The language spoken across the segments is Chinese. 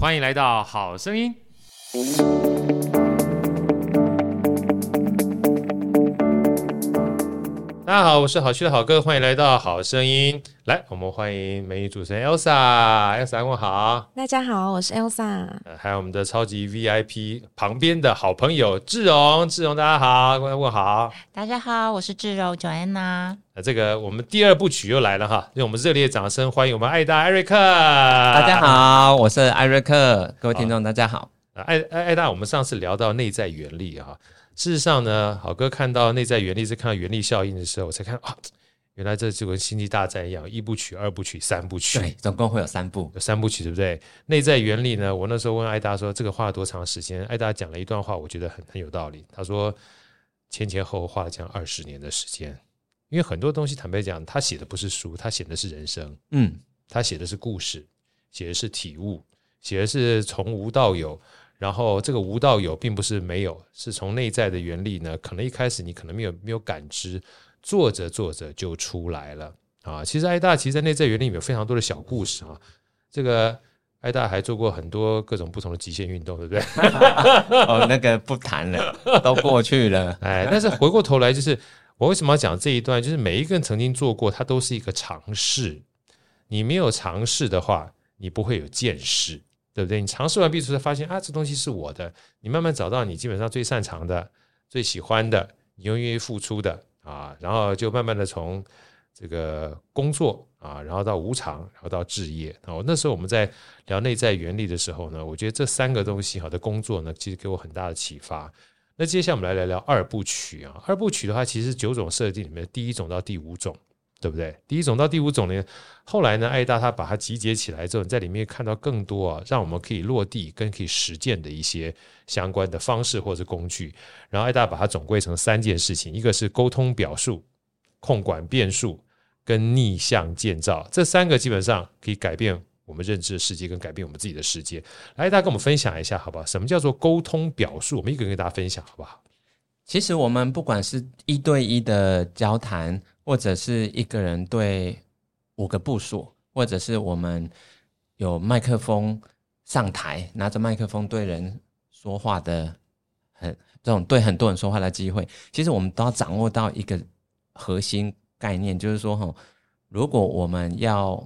欢迎来到好声音。大家好，我是好趣的好哥，欢迎来到好声音。来，我们欢迎美女主持人 Elsa，Elsa 问好。大家好，我是 Elsa。呃，还有我们的超级 VIP 旁边的好朋友志荣，志荣大家好，问问好。大家好，我是志荣 Joanna。呃，这个我们第二部曲又来了哈，用我们热烈的掌声欢迎我们艾大艾瑞克。大家好，我是艾瑞克，各位听众大家好。艾艾艾大，我们上次聊到内在原力啊。事实上呢，好哥看到内在原力是看到原力效应的时候，我才看啊，原来这就跟星际大战一样，一部曲、二部曲、三部曲，对，总共会有三部，有三部曲，对不对？内在原理呢，我那时候问艾达说，这个花了多长时间？艾达讲了一段话，我觉得很很有道理。他说前前后后花了将二十年的时间，因为很多东西，坦白讲，他写的不是书，他写的是人生，嗯，他写的是故事，写的是体悟，写的是从无到有。然后这个无到有，并不是没有，是从内在的原力呢。可能一开始你可能没有没有感知，做着做着就出来了啊。其实艾大其实在内在原理里面有非常多的小故事啊。这个艾大还做过很多各种不同的极限运动，对不对？哦，那个不谈了，都过去了。哎，但是回过头来，就是我为什么要讲这一段？就是每一个人曾经做过，它都是一个尝试。你没有尝试的话，你不会有见识。对不对？你尝试完毕之后，发现啊，这东西是我的。你慢慢找到你基本上最擅长的、最喜欢的，你又愿意付出的啊，然后就慢慢的从这个工作啊，然后到无偿，然后到置业啊。那时候我们在聊内在原理的时候呢，我觉得这三个东西好的工作呢，其实给我很大的启发。那接下来我们来聊聊二部曲啊。二部曲的话，其实九种设定里面第一种到第五种。对不对？第一种到第五种呢，后来呢，艾大他把它集结起来之后，在里面看到更多啊，让我们可以落地跟可以实践的一些相关的方式或者工具。然后艾大把它总归成三件事情：一个是沟通表述、控管变数跟逆向建造。这三个基本上可以改变我们认知的世界，跟改变我们自己的世界。来，艾大跟我们分享一下，好不好？什么叫做沟通表述？我们一个个跟大家分享，好不好？其实我们不管是一对一的交谈。或者是一个人对五个部署，或者是我们有麦克风上台，拿着麦克风对人说话的很这种对很多人说话的机会，其实我们都要掌握到一个核心概念，就是说哈，如果我们要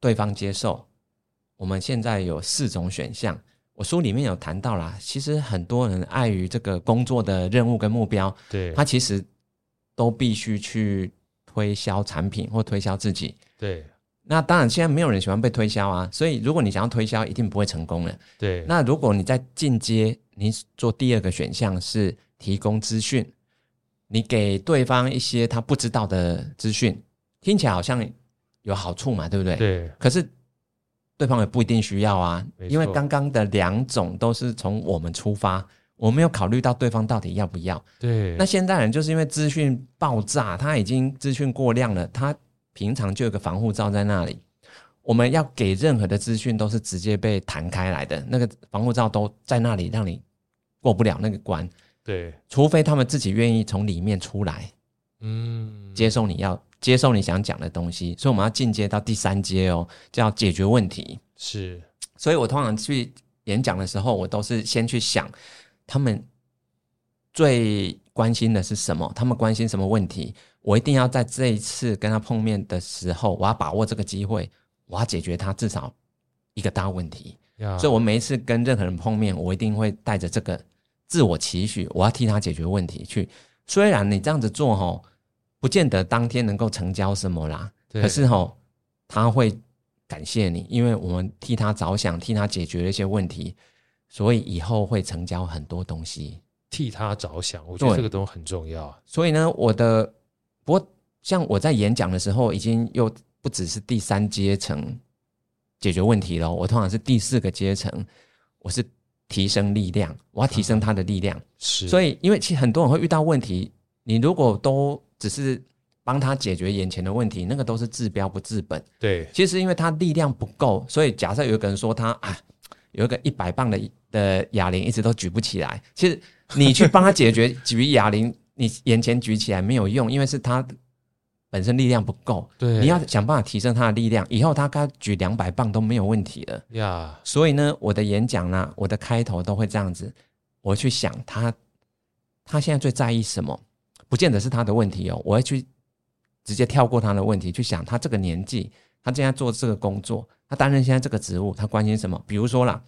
对方接受，我们现在有四种选项。我书里面有谈到啦，其实很多人碍于这个工作的任务跟目标，对，他其实都必须去。推销产品或推销自己，对。那当然，现在没有人喜欢被推销啊。所以，如果你想要推销，一定不会成功的。对。那如果你在进阶，你做第二个选项是提供资讯，你给对方一些他不知道的资讯，听起来好像有好处嘛，对不对？对。可是对方也不一定需要啊，因为刚刚的两种都是从我们出发。我没有考虑到对方到底要不要。对，那现代人就是因为资讯爆炸，他已经资讯过量了，他平常就有个防护罩在那里。我们要给任何的资讯都是直接被弹开来的，那个防护罩都在那里，让你过不了那个关。对，除非他们自己愿意从里面出来，嗯，接受你要接受你想讲的东西。所以我们要进阶到第三阶哦，叫解决问题。是，所以我通常去演讲的时候，我都是先去想。他们最关心的是什么？他们关心什么问题？我一定要在这一次跟他碰面的时候，我要把握这个机会，我要解决他至少一个大问题。所以，我每一次跟任何人碰面，我一定会带着这个自我期许，我要替他解决问题去。虽然你这样子做，吼，不见得当天能够成交什么啦，可是吼，他会感谢你，因为我们替他着想，替他解决了一些问题。所以以后会成交很多东西，替他着想，我觉得这个都很重要。所以呢，我的不过像我在演讲的时候，已经又不只是第三阶层解决问题了，我通常是第四个阶层，我是提升力量，我要提升他的力量。是，所以因为其实很多人会遇到问题，你如果都只是帮他解决眼前的问题，那个都是治标不治本。对，其实因为他力量不够，所以假设有一个人说他啊。有一个一百磅的的哑铃一直都举不起来，其实你去帮他解决 举哑铃，你眼前举起来没有用，因为是他本身力量不够，对，你要想办法提升他的力量，以后他该举两百磅都没有问题了呀。所以呢，我的演讲呢，我的开头都会这样子，我会去想他，他现在最在意什么？不见得是他的问题哦，我会去直接跳过他的问题，去想他这个年纪，他现在做这个工作，他担任现在这个职务，他关心什么？比如说啦，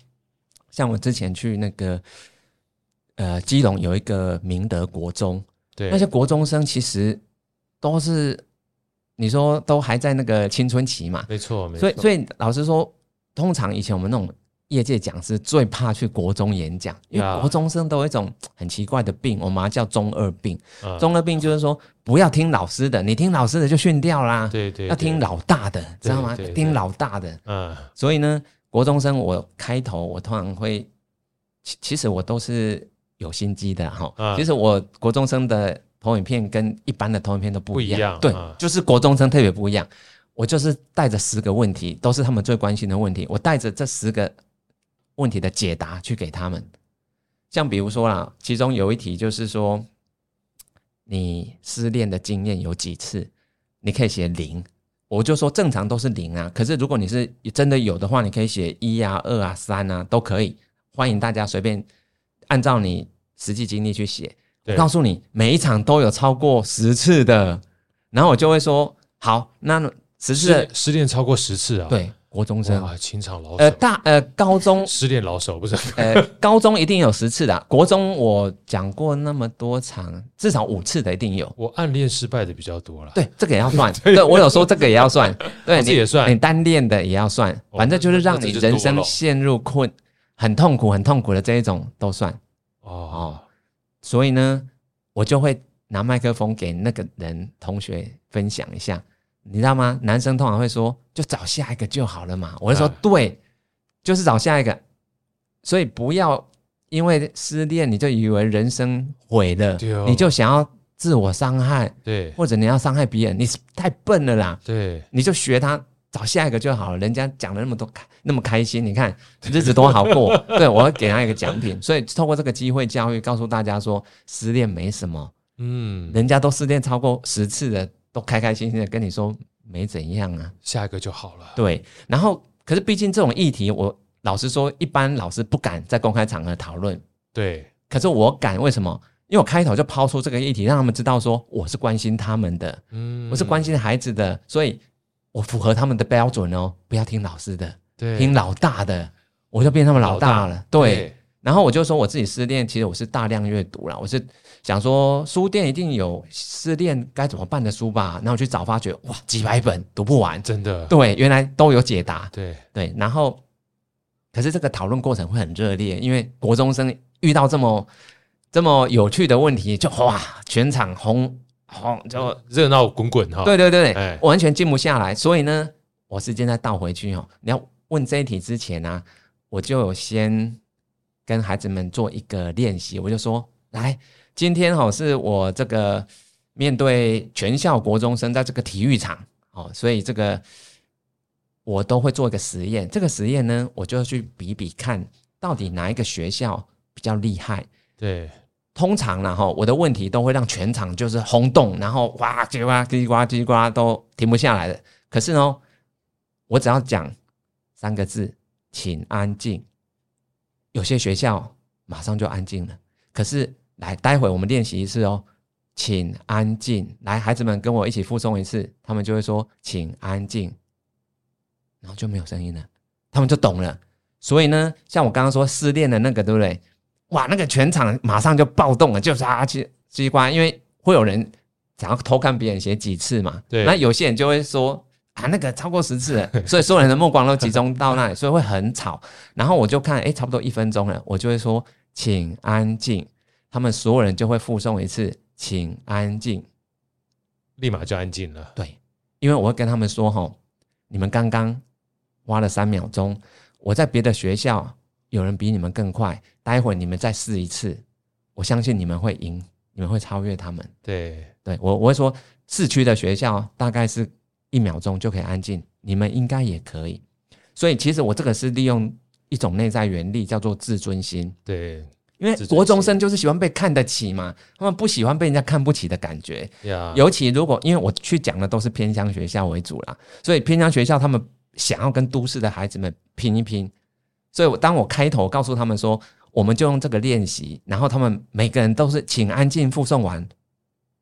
像我之前去那个呃基隆有一个明德国中，对，那些国中生其实都是。你说都还在那个青春期嘛？没错，没错。所以，所以老实说，通常以前我们那种业界讲师最怕去国中演讲，因为国中生都有一种很奇怪的病，我们叫中二病。嗯、中二病就是说，不要听老师的，你听老师的就训掉啦。对对，对，要听老大的，知道吗？听老大的。嗯。所以呢，国中生我开头我通常会，其其实我都是有心机的哈。嗯、其实我国中生的。投影片跟一般的投影片都不一样，对，啊、就是国中生特别不一样。我就是带着十个问题，都是他们最关心的问题，我带着这十个问题的解答去给他们。像比如说啦，其中有一题就是说，你失恋的经验有几次？你可以写零，我就说正常都是零啊。可是如果你是真的有的话，你可以写一啊、二啊、三啊，都可以。欢迎大家随便按照你实际经历去写。我告诉你，每一场都有超过十次的，然后我就会说：好，那十次失恋超过十次啊？对，国中生啊，情场老手。呃，大呃，高中失恋老手不是？呃，高中一定有十次的，国中我讲过那么多场，至少五次的一定有。我暗恋失败的比较多了，对，这个也要算。对，我有说这个也要算，对，这也算。你单恋的也要算，反正就是让你人生陷入困、很痛苦、很痛苦的这一种都算。哦。所以呢，我就会拿麦克风给那个人同学分享一下，你知道吗？男生通常会说，就找下一个就好了嘛。我就说，对，就是找下一个。所以不要因为失恋你就以为人生毁了，你就想要自我伤害，对，或者你要伤害别人，你是太笨了啦。对，你就学他。找下一个就好了，人家讲了那么多开那么开心，你看日子多好过。对，我要给他一个奖品，所以透过这个机会教育，告诉大家说失恋没什么，嗯，人家都失恋超过十次的，都开开心心的跟你说没怎样啊，下一个就好了。对，然后可是毕竟这种议题，我老实说，一般老师不敢在公开场合讨论。对，可是我敢，为什么？因为我开头就抛出这个议题，让他们知道说我是关心他们的，嗯，我是关心孩子的，所以。我符合他们的标准哦，不要听老师的，对，听老大的，我就变他们老大了。大对，对，然后我就说我自己失恋，其实我是大量阅读了，我是想说书店一定有失恋该怎么办的书吧，然后我去找发觉，哇，几百本读不完，真的。对，原来都有解答。对对，然后可是这个讨论过程会很热烈，因为国中生遇到这么这么有趣的问题，就哇，全场红。好，就热闹滚滚哈。对对对，哎，完全静不下来。所以呢，我时间再倒回去哦。你要问这一题之前呢、啊，我就先跟孩子们做一个练习。我就说，来，今天哈是我这个面对全校国中生，在这个体育场哦，所以这个我都会做一个实验。这个实验呢，我就去比比看，到底哪一个学校比较厉害。对。通常呢，哈，我的问题都会让全场就是轰动，然后哇，叽哇叽呱叽呱都停不下来的。可是呢，我只要讲三个字，请安静，有些学校马上就安静了。可是来，待会我们练习一次哦，请安静。来，孩子们跟我一起复诵一次，他们就会说请安静，然后就没有声音了，他们就懂了。所以呢，像我刚刚说失恋的那个，对不对？哇，那个全场马上就暴动了，就是啊，机机关，因为会有人想要偷看别人写几次嘛。对。那有些人就会说啊，那个超过十次了，所以所有人的目光都集中到那里，所以会很吵。然后我就看，哎，差不多一分钟了，我就会说，请安静。他们所有人就会附送一次，请安静，立马就安静了。对，因为我会跟他们说，哈，你们刚刚花了三秒钟，我在别的学校。有人比你们更快，待会你们再试一次，我相信你们会赢，你们会超越他们。对，对我我会说，市区的学校大概是一秒钟就可以安静，你们应该也可以。所以其实我这个是利用一种内在原理，叫做自尊心。对，因为国中生就是喜欢被看得起嘛，他们不喜欢被人家看不起的感觉。呀，尤其如果因为我去讲的都是偏乡学校为主啦，所以偏乡学校他们想要跟都市的孩子们拼一拼，所以我当我开头告诉他们说，我们就用这个练习，然后他们每个人都是请安静附送完，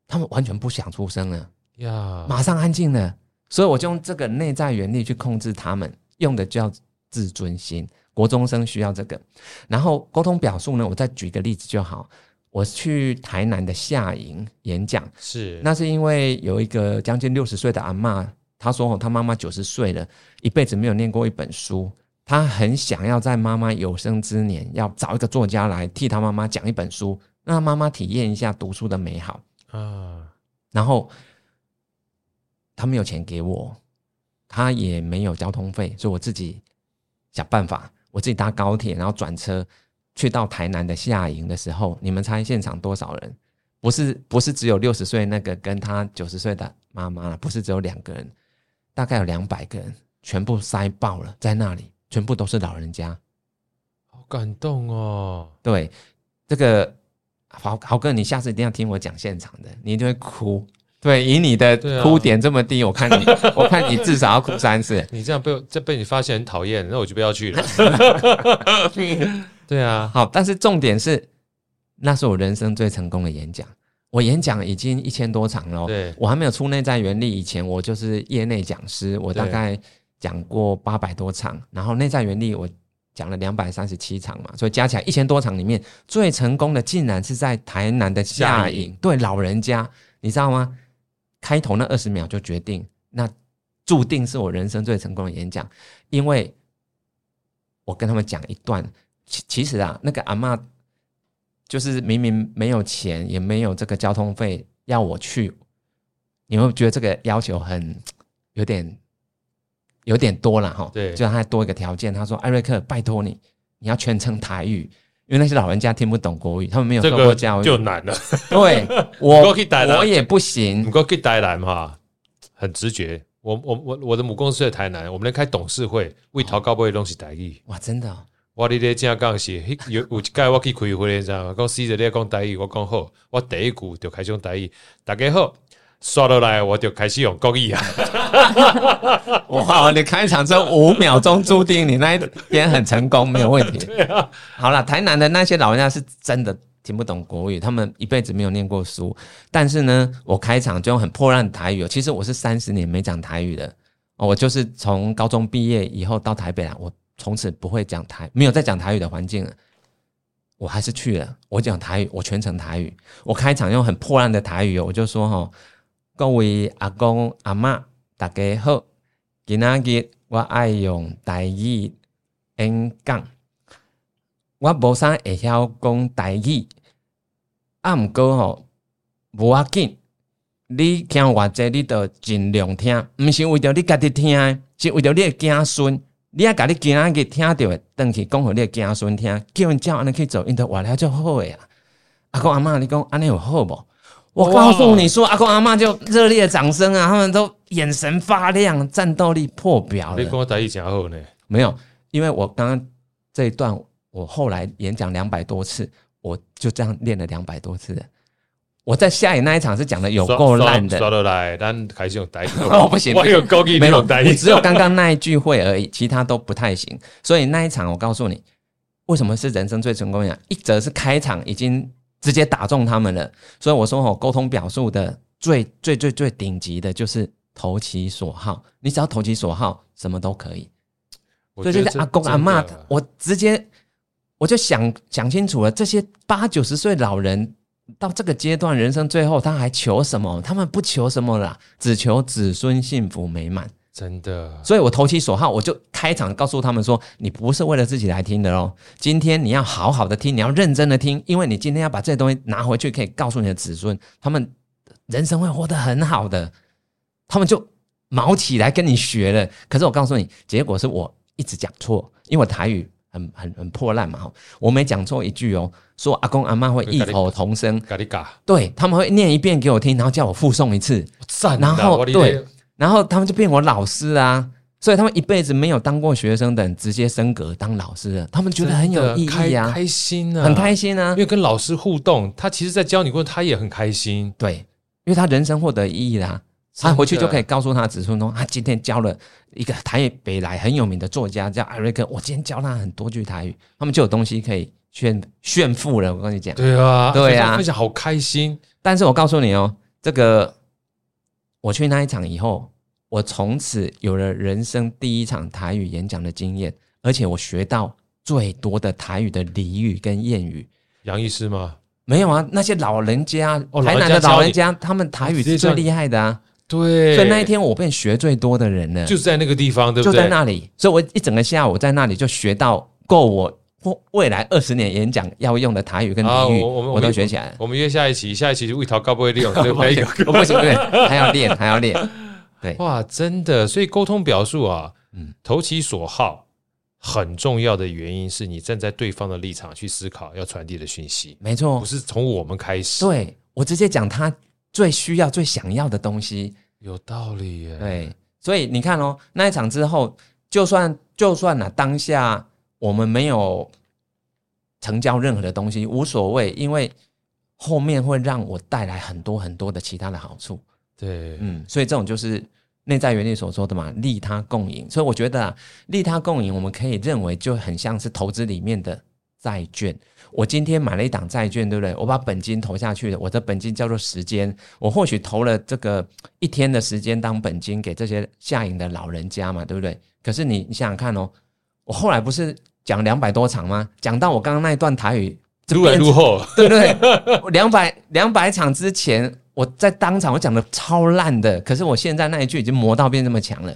他们完全不想出声了，呀，马上安静了，所以我就用这个内在原理去控制他们，用的叫自尊心。国中生需要这个，然后沟通表述呢？我再举个例子就好。我去台南的夏营演讲，是那是因为有一个将近六十岁的阿嬷，她说：“她妈妈九十岁了，一辈子没有念过一本书，她很想要在妈妈有生之年要找一个作家来替她妈妈讲一本书，让她妈妈体验一下读书的美好啊。”然后她没有钱给我，她也没有交通费，所以我自己想办法。我自己搭高铁，然后转车去到台南的夏营的时候，你们猜现场多少人？不是不是只有六十岁那个跟他九十岁的妈妈，不是只有两个人，大概有两百个人，全部塞爆了，在那里全部都是老人家，好感动哦。对，这个豪豪哥，你下次一定要听我讲现场的，你一定会哭。对，以你的哭点这么低，啊、我看你，我看你至少要哭三次。你这样被这被你发现很讨厌，那我就不要去了。对啊，好，但是重点是，那是我人生最成功的演讲。我演讲已经一千多场了，对，我还没有出内在原理以前，我就是业内讲师，我大概讲过八百多场，然后内在原理我讲了两百三十七场嘛，所以加起来一千多场里面，最成功的竟然是在台南的下营，对老人家，你知道吗？开头那二十秒就决定，那注定是我人生最成功的演讲，因为我跟他们讲一段，其其实啊，那个阿嬷就是明明没有钱，也没有这个交通费要我去，你会觉得这个要求很有点有点多了哈？对，就让他多一个条件，他说：“艾瑞克，拜托你，你要全程台语。”因为那些老人家听不懂国语，他们没有受过教育，就难了。对，我我也不行。不过去台南哈，很直觉。我我我我的母公司在台南，我们来开董事会，为讨高不的东西台语。哇，真的！我哩咧正讲是，有有一届我去开会，你知道吗？讲死者咧讲台语，我讲好，我第一句就开始讲台语，大家好。刷落来，我就开始用国语啊！哇，你开场这五秒钟，注定你那一边很成功，没有问题。好了，台南的那些老人家是真的听不懂国语，他们一辈子没有念过书。但是呢，我开场就用很破烂的台语。其实我是三十年没讲台语的，我就是从高中毕业以后到台北来，我从此不会讲台，没有再讲台语的环境了。我还是去了，我讲台语，我全程台语。我开场用很破烂的台语，我就说哈。各位阿公阿嬷，大家好！今仔日我爱用台语演讲，我无啥会晓讲台语，啊，毋过吼无要紧，你听我这，你都尽量听，毋是为着你家己听，是为着你的子孙。你爱甲你今仔日听到的，转去讲互你的子孙听，叫因照安尼去做，因都活了就好诶啊！阿公阿嬷，你讲安尼有好无？我告诉你说，阿公阿妈就热烈的掌声啊，他们都眼神发亮，战斗力破表。你跟我台语讲好呢？没有，因为我刚刚这一段，我后来演讲两百多次，我就这样练了两百多次的。我在下野那一场是讲的有够烂的，说得来，但还是用台语。哦，不行，我有高级，没有台语，只有刚刚那一句会而已，其他都不太行。所以那一场，我告诉你，为什么是人生最成功呀？一则是开场已经。直接打中他们了，所以我说吼，沟通表述的最最最最顶级的就是投其所好，你只要投其所好，什么都可以。所以就是阿公阿嬷，我直接我就想想清楚了，这些八九十岁老人到这个阶段人生最后，他还求什么？他们不求什么啦，只求子孙幸福美满。真的，所以我投其所好，我就开场告诉他们说：“你不是为了自己来听的哦，今天你要好好的听，你要认真的听，因为你今天要把这些东西拿回去，可以告诉你的子孙，他们人生会活得很好的。”他们就毛起来跟你学了。可是我告诉你，结果是我一直讲错，因为我台语很很很破烂嘛，我每讲错一句哦，说阿公阿妈会异口同声，对，他们会念一遍给我听，然后叫我复诵一次，然后对。然后他们就变我老师啊，所以他们一辈子没有当过学生的人，直接升格当老师了，他们觉得很有意义啊，开，开心啊，很开心啊，因为跟老师互动，他其实在教你过程，他也很开心。对，因为他人生获得意义啦、啊，他回去就可以告诉他子孙说，他今天教了一个台北来很有名的作家叫艾瑞克，我今天教他很多句台语，他们就有东西可以炫炫富了。我跟你讲，对啊，对啊，分享好开心。但是我告诉你哦，这个我去那一场以后。我从此有了人生第一场台语演讲的经验，而且我学到最多的台语的俚语跟谚语。杨医师吗？没有啊，那些老人家，哦、台南的老人家，他们台语是最厉害的啊。对，所以那一天我变学最多的人了，就是在那个地方，对不对？就在那里，所以我一整个下午在那里就学到够我未来二十年演讲要用的台语跟俚语，啊、我，都学起来了。我们约下一期，下一期就一条高不会用，对不对？还要练，还要练。对，哇，真的，所以沟通表述啊，嗯，投其所好，很重要的原因是你站在对方的立场去思考要传递的讯息，没错，不是从我们开始，对，我直接讲他最需要、最想要的东西，有道理耶。对，所以你看哦，那一场之后，就算就算呢、啊，当下我们没有成交任何的东西，无所谓，因为后面会让我带来很多很多的其他的好处。对，嗯，所以这种就是内在原理所说的嘛，利他共赢。所以我觉得啊，利他共赢，我们可以认为就很像是投资里面的债券。我今天买了一档债券，对不对？我把本金投下去了，我的本金叫做时间。我或许投了这个一天的时间当本金给这些下瘾的老人家嘛，对不对？可是你你想想看哦，我后来不是讲两百多场吗？讲到我刚刚那一段台语，如来如后，对不对？两百两百场之前。我在当场我讲的超烂的，可是我现在那一句已经磨到变这么强了。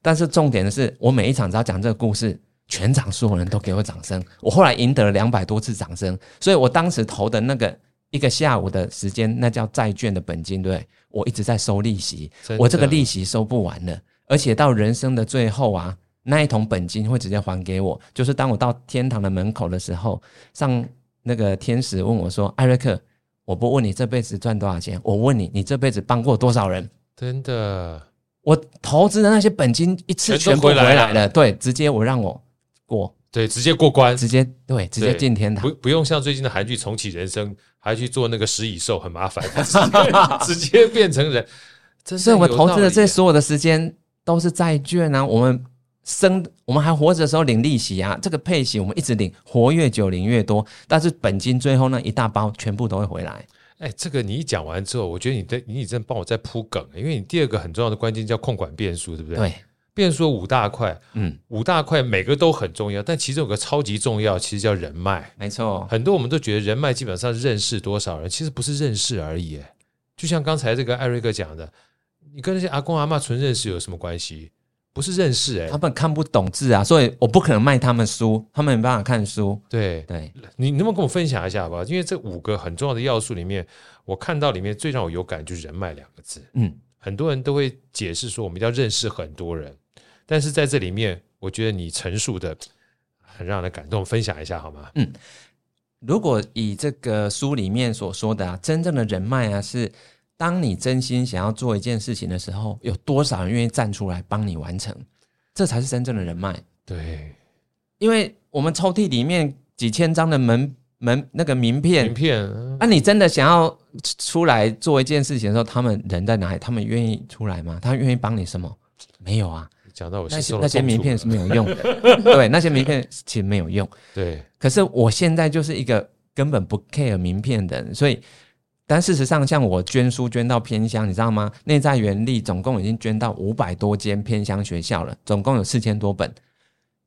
但是重点的是，我每一场只要讲这个故事，全场所有人都给我掌声。我后来赢得了两百多次掌声，所以我当时投的那个一个下午的时间，那叫债券的本金，对，我一直在收利息，我这个利息收不完了，而且到人生的最后啊，那一桶本金会直接还给我。就是当我到天堂的门口的时候，上那个天使问我说：“艾瑞克。”我不问你这辈子赚多少钱，我问你，你这辈子帮过多少人？真的，我投资的那些本金一次全部回来了，对，直接我让我过，对，直接过关，直接对，直接进天堂，不不用像最近的韩剧《重启人生》，还去做那个食蚁兽，很麻烦，直接变成人。所以我投资的这所有的时间都是债券啊，我们。生，我们还活着的时候领利息啊，这个配息我们一直领，活越久领越多，但是本金最后那一大包全部都会回来。哎，这个你一讲完之后，我觉得你在你真帮我在铺梗，因为你第二个很重要的关键叫控管变数，对不对？对，变数五大块，嗯，五大块每个都很重要，但其中有个超级重要，其实叫人脉。没错，很多我们都觉得人脉基本上认识多少人，其实不是认识而已。就像刚才这个艾瑞克讲的，你跟那些阿公阿嬷纯认识有什么关系？不是认识哎、欸，他们看不懂字啊，所以我不可能卖他们书，他们没办法看书。对对，你能不能跟我分享一下好不好？因为这五个很重要的要素里面，我看到里面最让我有感就是人脉两个字。嗯，很多人都会解释说我们要认识很多人，但是在这里面，我觉得你陈述的很让人感动，分享一下好吗？嗯，如果以这个书里面所说的啊，真正的人脉啊是。当你真心想要做一件事情的时候，有多少人愿意站出来帮你完成？这才是真正的人脉。对，因为我们抽屉里面几千张的门门那个名片，名片，啊，你真的想要出来做一件事情的时候，他们人在哪里？他们愿意出来吗？他愿意帮你什么？没有啊。讲到我那些那些名片是没有用的，对，那些名片其实没有用。对，可是我现在就是一个根本不 care 名片的人，所以。但事实上，像我捐书捐到偏乡，你知道吗？内在原力总共已经捐到五百多间偏乡学校了，总共有四千多本。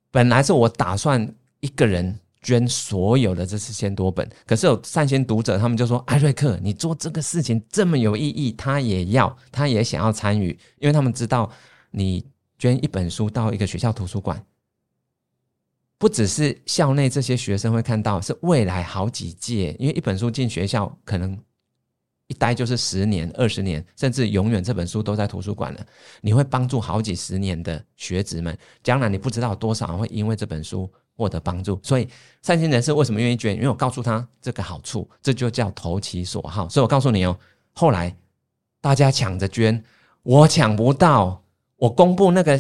本来是我打算一个人捐所有的这四千多本，可是有善心读者，他们就说：“艾瑞克，你做这个事情这么有意义，他也要，他也想要参与，因为他们知道你捐一本书到一个学校图书馆，不只是校内这些学生会看到，是未来好几届，因为一本书进学校可能。”一待就是十年、二十年，甚至永远，这本书都在图书馆了。你会帮助好几十年的学子们，将来你不知道多少人会因为这本书获得帮助。所以，善心人士为什么愿意捐？因为我告诉他这个好处，这就叫投其所好。所以我告诉你哦，后来大家抢着捐，我抢不到。我公布那个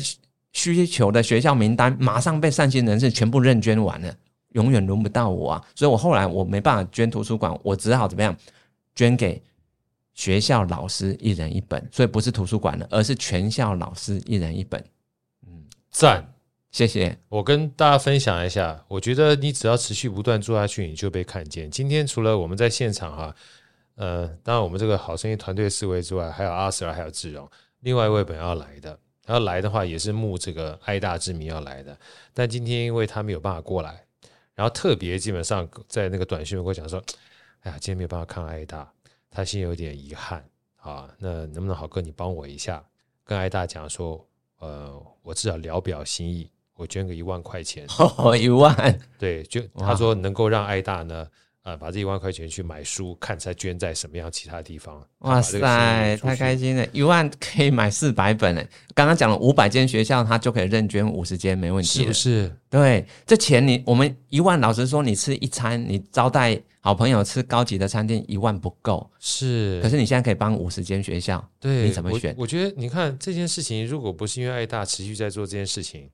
需求的学校名单，马上被善心人士全部认捐完了，永远轮不到我啊！所以我后来我没办法捐图书馆，我只好怎么样，捐给学校老师一人一本，所以不是图书馆了，而是全校老师一人一本。嗯，赞。谢谢。我跟大家分享一下，我觉得你只要持续不断做下去，你就被看见。今天除了我们在现场哈，呃，当然我们这个好声音团队四位之外，还有阿 Sir，还有志荣，另外一位本要来的，然后来的话也是慕这个爱大之名要来的，但今天因为他没有办法过来，然后特别基本上在那个短讯跟我讲说，哎呀，今天没有办法看爱大，他心有点遗憾。啊，那能不能好哥你帮我一下，跟艾大讲说，呃，我至少聊表心意。我捐个一万块钱，哦，一万，对，就他说能够让艾大呢，呃，把这一万块钱去买书，看再捐在什么样其他地方。哇塞，太开心了！一万可以买四百本诶。刚刚讲了五百间学校，他就可以认捐五十间，没问题，是不是？对，这钱你我们一万，老实说，你吃一餐，你招待好朋友吃高级的餐厅，一万不够。是，可是你现在可以帮五十间学校，对，你怎么选？我，我觉得你看这件事情，如果不是因为爱大持续在做这件事情。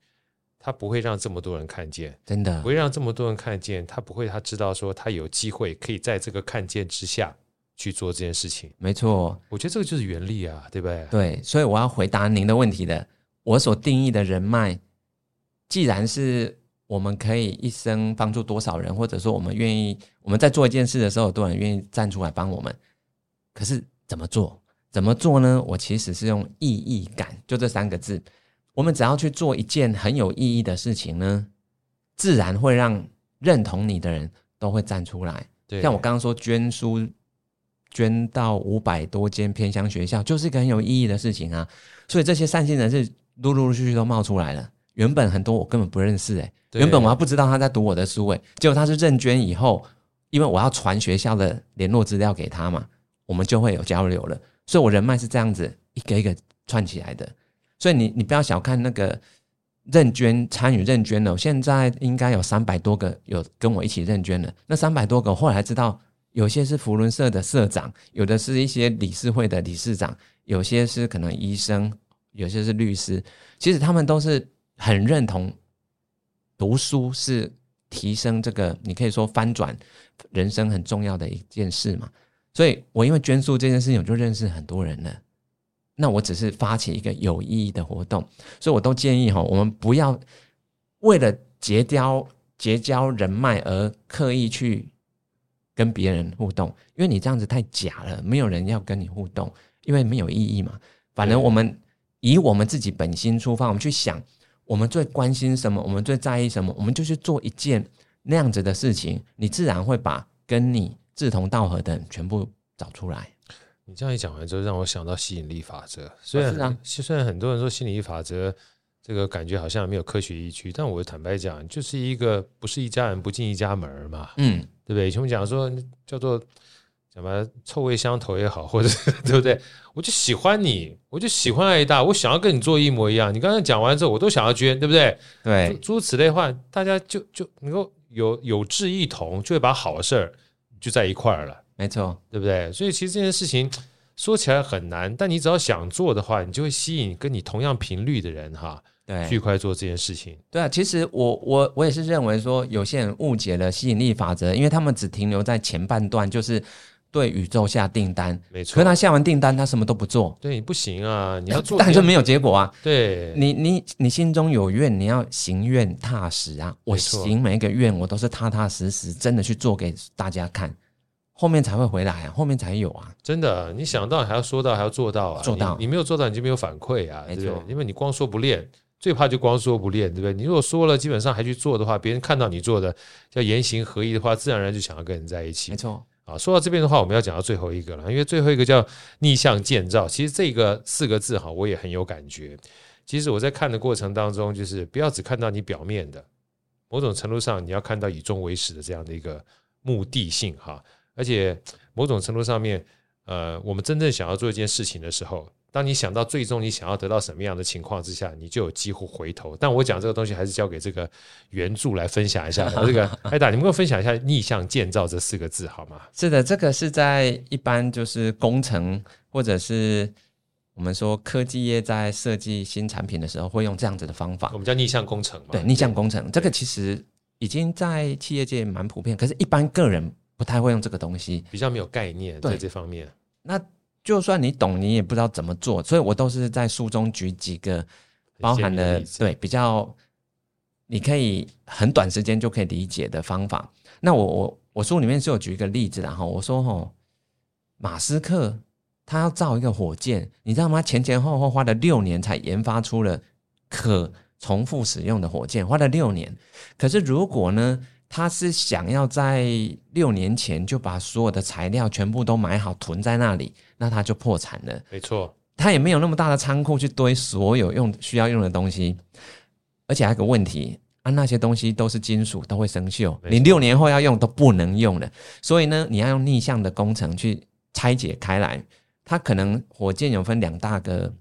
他不会让这么多人看见，真的不会让这么多人看见。他不会，他知道说他有机会可以在这个看见之下去做这件事情。没错，我觉得这个就是原力啊，对不对？对，所以我要回答您的问题的。我所定义的人脉，既然是我们可以一生帮助多少人，或者说我们愿意我们在做一件事的时候，有多少人愿意站出来帮我们。可是怎么做？怎么做呢？我其实是用意义感，就这三个字。我们只要去做一件很有意义的事情呢，自然会让认同你的人都会站出来。对，像我刚刚说捐书捐到五百多间偏乡学校，就是一个很有意义的事情啊。所以这些善心人士陆陆续续都冒出来了。原本很多我根本不认识诶、欸，原本我还不知道他在读我的书诶、欸，结果他是认捐以后，因为我要传学校的联络资料给他嘛，我们就会有交流了。所以我人脉是这样子一个一个串起来的。所以你你不要小看那个认捐参与认捐的，现在应该有三百多个有跟我一起认捐的。那三百多个后来知道，有些是福伦社的社长，有的是一些理事会的理事长，有些是可能医生，有些是律师。其实他们都是很认同读书是提升这个，你可以说翻转人生很重要的一件事嘛。所以我因为捐书这件事情，我就认识很多人了。那我只是发起一个有意义的活动，所以我都建议哈，我们不要为了结交结交人脉而刻意去跟别人互动，因为你这样子太假了，没有人要跟你互动，因为没有意义嘛。反正我们以我们自己本心出发，我们去想我们最关心什么，我们最在意什么，我们就去做一件那样子的事情，你自然会把跟你志同道合的人全部找出来。你这样一讲完之后，让我想到吸引力法则。虽然、啊、虽然很多人说吸引力法则这个感觉好像没有科学依据，但我坦白讲，就是一个不是一家人不进一家门嘛，嗯，对不对？以前我们讲说叫做什么臭味相投也好，或者 对不对？我就喜欢你，我就喜欢爱大，我想要跟你做一模一样。你刚才讲完之后，我都想要捐，对不对？对，诸如此类的话，大家就就能够有有志一同，就会把好事儿就在一块儿了。没错，对不对？所以其实这件事情说起来很难，但你只要想做的话，你就会吸引跟你同样频率的人哈，对，去快做这件事情。对啊，其实我我我也是认为说，有些人误解了吸引力法则，因为他们只停留在前半段，就是对宇宙下订单，没错。可是他下完订单，他什么都不做，对你不行啊！你要做，但是没有结果啊。对你，你你心中有愿，你要行愿踏实啊。我行每一个愿，我都是踏踏实实，真的去做给大家看。后面才会回来啊，后面才有啊！真的，你想到还要说到，还要做到啊！做到你，你没有做到，你就没有反馈啊！对对，因为你光说不练，最怕就光说不练，对不对？你如果说了，基本上还去做的话，别人看到你做的叫言行合一的话，自然而然就想要跟人在一起。没错啊，说到这边的话，我们要讲到最后一个了，因为最后一个叫逆向建造。其实这个四个字哈，我也很有感觉。其实我在看的过程当中，就是不要只看到你表面的，某种程度上你要看到以终为始的这样的一个目的性哈。而且某种程度上面，呃，我们真正想要做一件事情的时候，当你想到最终你想要得到什么样的情况之下，你就有机会回头。但我讲这个东西还是交给这个原著来分享一下。这个 艾达，你们跟我分享一下“逆向建造”这四个字好吗？是的，这个是在一般就是工程或者是我们说科技业在设计新产品的时候会用这样子的方法，我们叫逆向工程嘛。对，逆向工程这个其实已经在企业界蛮普遍，可是一般个人不太会用这个东西，比较没有概念在这方面。那就算你懂，你也不知道怎么做，所以我都是在书中举几个包含了对比较你可以很短时间就可以理解的方法。那我我我书里面是有举一个例子，然后我说吼，马斯克。他要造一个火箭，你知道吗？前前后后花了六年才研发出了可重复使用的火箭，花了六年。可是如果呢，他是想要在六年前就把所有的材料全部都买好囤在那里，那他就破产了。没错，他也没有那么大的仓库去堆所有用需要用的东西，而且还有个问题啊，那些东西都是金属，都会生锈，你六年后要用都不能用了。所以呢，你要用逆向的工程去拆解开来。它可能火箭有分两大个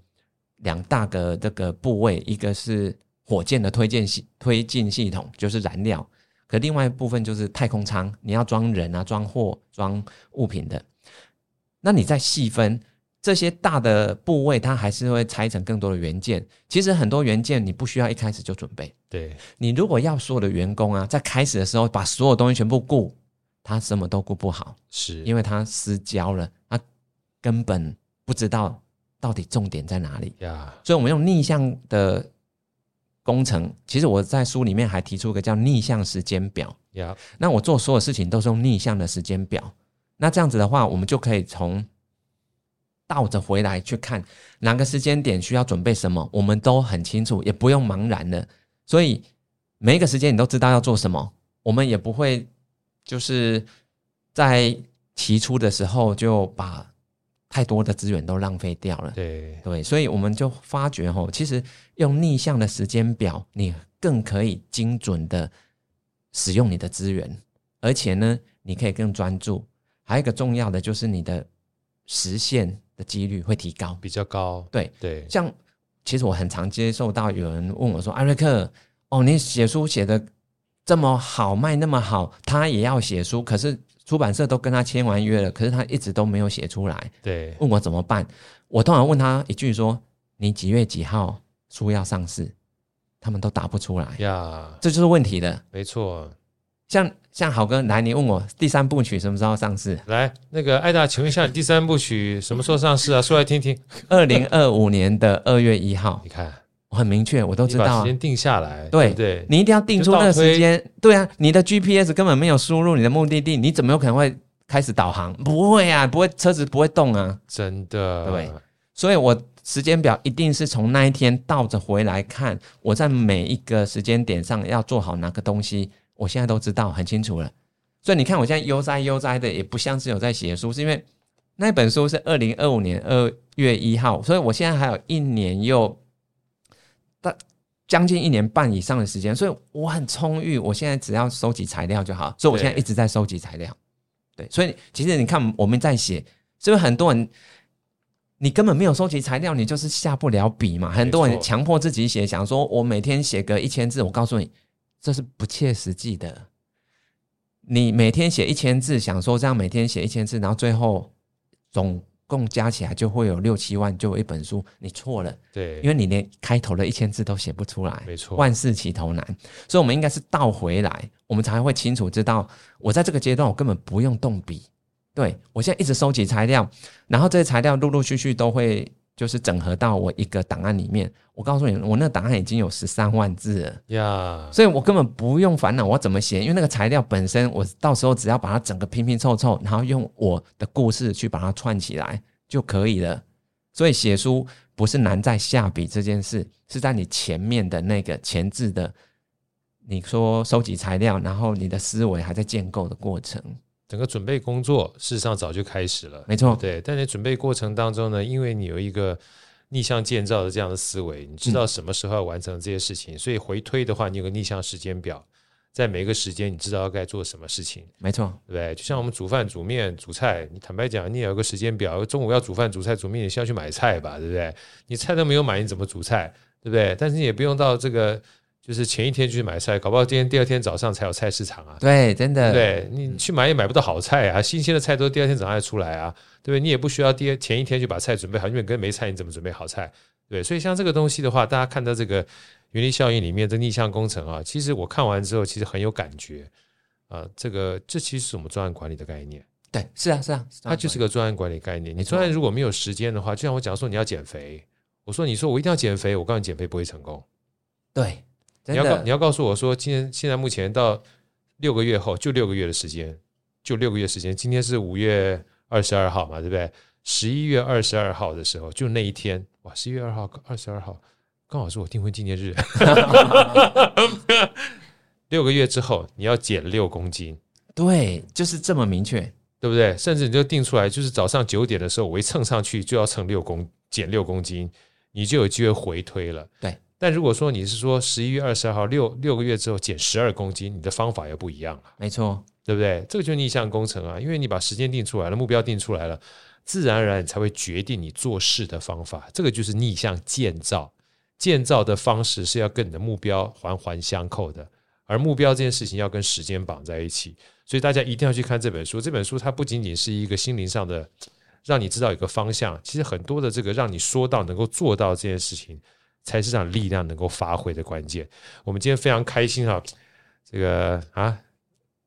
两大个这个部位，一个是火箭的推进系推进系统，就是燃料；可另外一部分就是太空舱，你要装人啊、装货、装物品的。那你再细分这些大的部位，它还是会拆成更多的元件。其实很多元件你不需要一开始就准备。对，你如果要所有的员工啊，在开始的时候把所有东西全部顾，他什么都顾不好，是因为他失焦了。他根本不知道到底重点在哪里呀.所以我们用逆向的工程。其实我在书里面还提出一个叫逆向时间表.那我做所有事情都是用逆向的时间表。那这样子的话，我们就可以从倒着回来去看哪个时间点需要准备什么，我们都很清楚，也不用茫然了。所以每一个时间你都知道要做什么，我们也不会就是在起初的时候就把。太多的资源都浪费掉了，对对，所以我们就发觉吼，其实用逆向的时间表，你更可以精准的使用你的资源，而且呢，你可以更专注。还有一个重要的就是你的实现的几率会提高，比较高。对对，像其实我很常接受到有人问我说：“艾瑞克，哦，你写书写的这么好，卖那么好，他也要写书，可是。”出版社都跟他签完约了，可是他一直都没有写出来。对，问我怎么办？我通常问他一句说：“你几月几号书要上市？”他们都答不出来呀，这就是问题的。没错，像像好哥来，你问我第三部曲什么时候上市？来，那个艾达，请问一下，你第三部曲什么时候上市啊？说来听听。二零二五年的二月一号。你看。我很明确，我都知道。啊时间定下来，对对，对，你一定要定出那个时间。对啊，你的 GPS 根本没有输入你的目的地，你怎么有可能会开始导航？不会啊，不会，车子不会动啊。真的，对，所以我时间表一定是从那一天倒着回来看，我在每一个时间点上要做好哪个东西，我现在都知道很清楚了。所以你看，我现在悠哉悠哉的，也不像是有在写书，是因为那本书是二零二五年二月一号，所以我现在还有一年又。但将近一年半以上的时间，所以我很充裕。我现在只要收集材料就好，所以我现在一直在收集材料。对，所以其实你看我们在写，是不是很多人你根本没有收集材料，你就是下不了笔嘛？很多人强迫自己写，想说我每天写个一千字，我告诉你，这是不切实际的。你每天写一千字，想说这样每天写一千字，然后最后总。共加起来就会有六七万，就有一本书。你错了，对，因为你连开头的一千字都写不出来，没错，万事起头难。所以，我们应该是倒回来，我们才会清楚知道，我在这个阶段，我根本不用动笔。对，我现在一直收集材料，然后这些材料陆陆续续都会。就是整合到我一个档案里面，我告诉你，我那个档案已经有十三万字了呀.所以我根本不用烦恼我怎么写，因为那个材料本身，我到时候只要把它整个拼拼凑凑，然后用我的故事去把它串起来就可以了。所以写书不是难在下笔这件事，是在你前面的那个前置的，你说收集材料，然后你的思维还在建构的过程。整个准备工作事实上早就开始了，没错，对。但在准备过程当中呢，因为你有一个逆向建造的这样的思维，你知道什么时候要完成这些事情，嗯、所以回推的话，你有个逆向时间表，在每一个时间你知道该做什么事情，没错，对不对？就像我们煮饭、煮面、煮菜，你坦白讲，你也有个时间表，中午要煮饭、煮菜、煮面，你先要去买菜吧，对不对？你菜都没有买，你怎么煮菜，对不对？但是你也不用到这个。就是前一天去买菜，搞不好今天第二天早上才有菜市场啊。对，真的。对，你去买也买不到好菜啊，新鲜的菜都第二天早上才出来啊，对不对？你也不需要第二前一天就把菜准备好，因为跟没菜你怎么准备好菜？对，所以像这个东西的话，大家看到这个原力效应里面的逆向工程啊，其实我看完之后其实很有感觉啊。这个这其实是我们专案管理的概念。对，是啊，是啊，它就是个专案管理概念。你专案如果没有时间的话，就像我讲说你要减肥，我说你说我一定要减肥，我告诉你减肥不会成功。对。你要告你要告诉我说，今天现在目前到六个月后，就六个月的时间，就六个月时间。今天是五月二十二号嘛，对不对？十一月二十二号的时候，就那一天，哇！十一月二号二十二号，刚好是我订婚纪念日。六个月之后，你要减六公斤，对，就是这么明确，对不对？甚至你就定出来，就是早上九点的时候，我一称上去就要称六公减六公斤，你就有机会回推了，对。但如果说你是说十一月二十二号六六个月之后减十二公斤，你的方法又不一样了，没错，对不对？这个就是逆向工程啊，因为你把时间定出来了，目标定出来了，自然而然你才会决定你做事的方法。这个就是逆向建造，建造的方式是要跟你的目标环环相扣的，而目标这件事情要跟时间绑在一起。所以大家一定要去看这本书。这本书它不仅仅是一个心灵上的，让你知道一个方向，其实很多的这个让你说到能够做到这件事情。才是让力量能够发挥的关键。我们今天非常开心哈，这个啊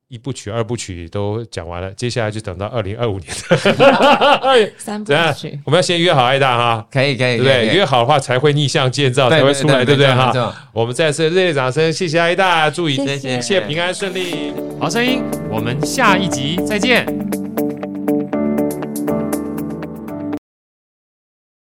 一部曲、二部曲都讲完了，接下来就等到二零二五年的 三部曲。我们要先约好爱大哈，可以可以，对不对？约好的话才会逆向建造，才会出来，对不对哈？我们再次热烈掌声，谢谢爱大，祝你一切平安顺利。好声音，我们下一集再见。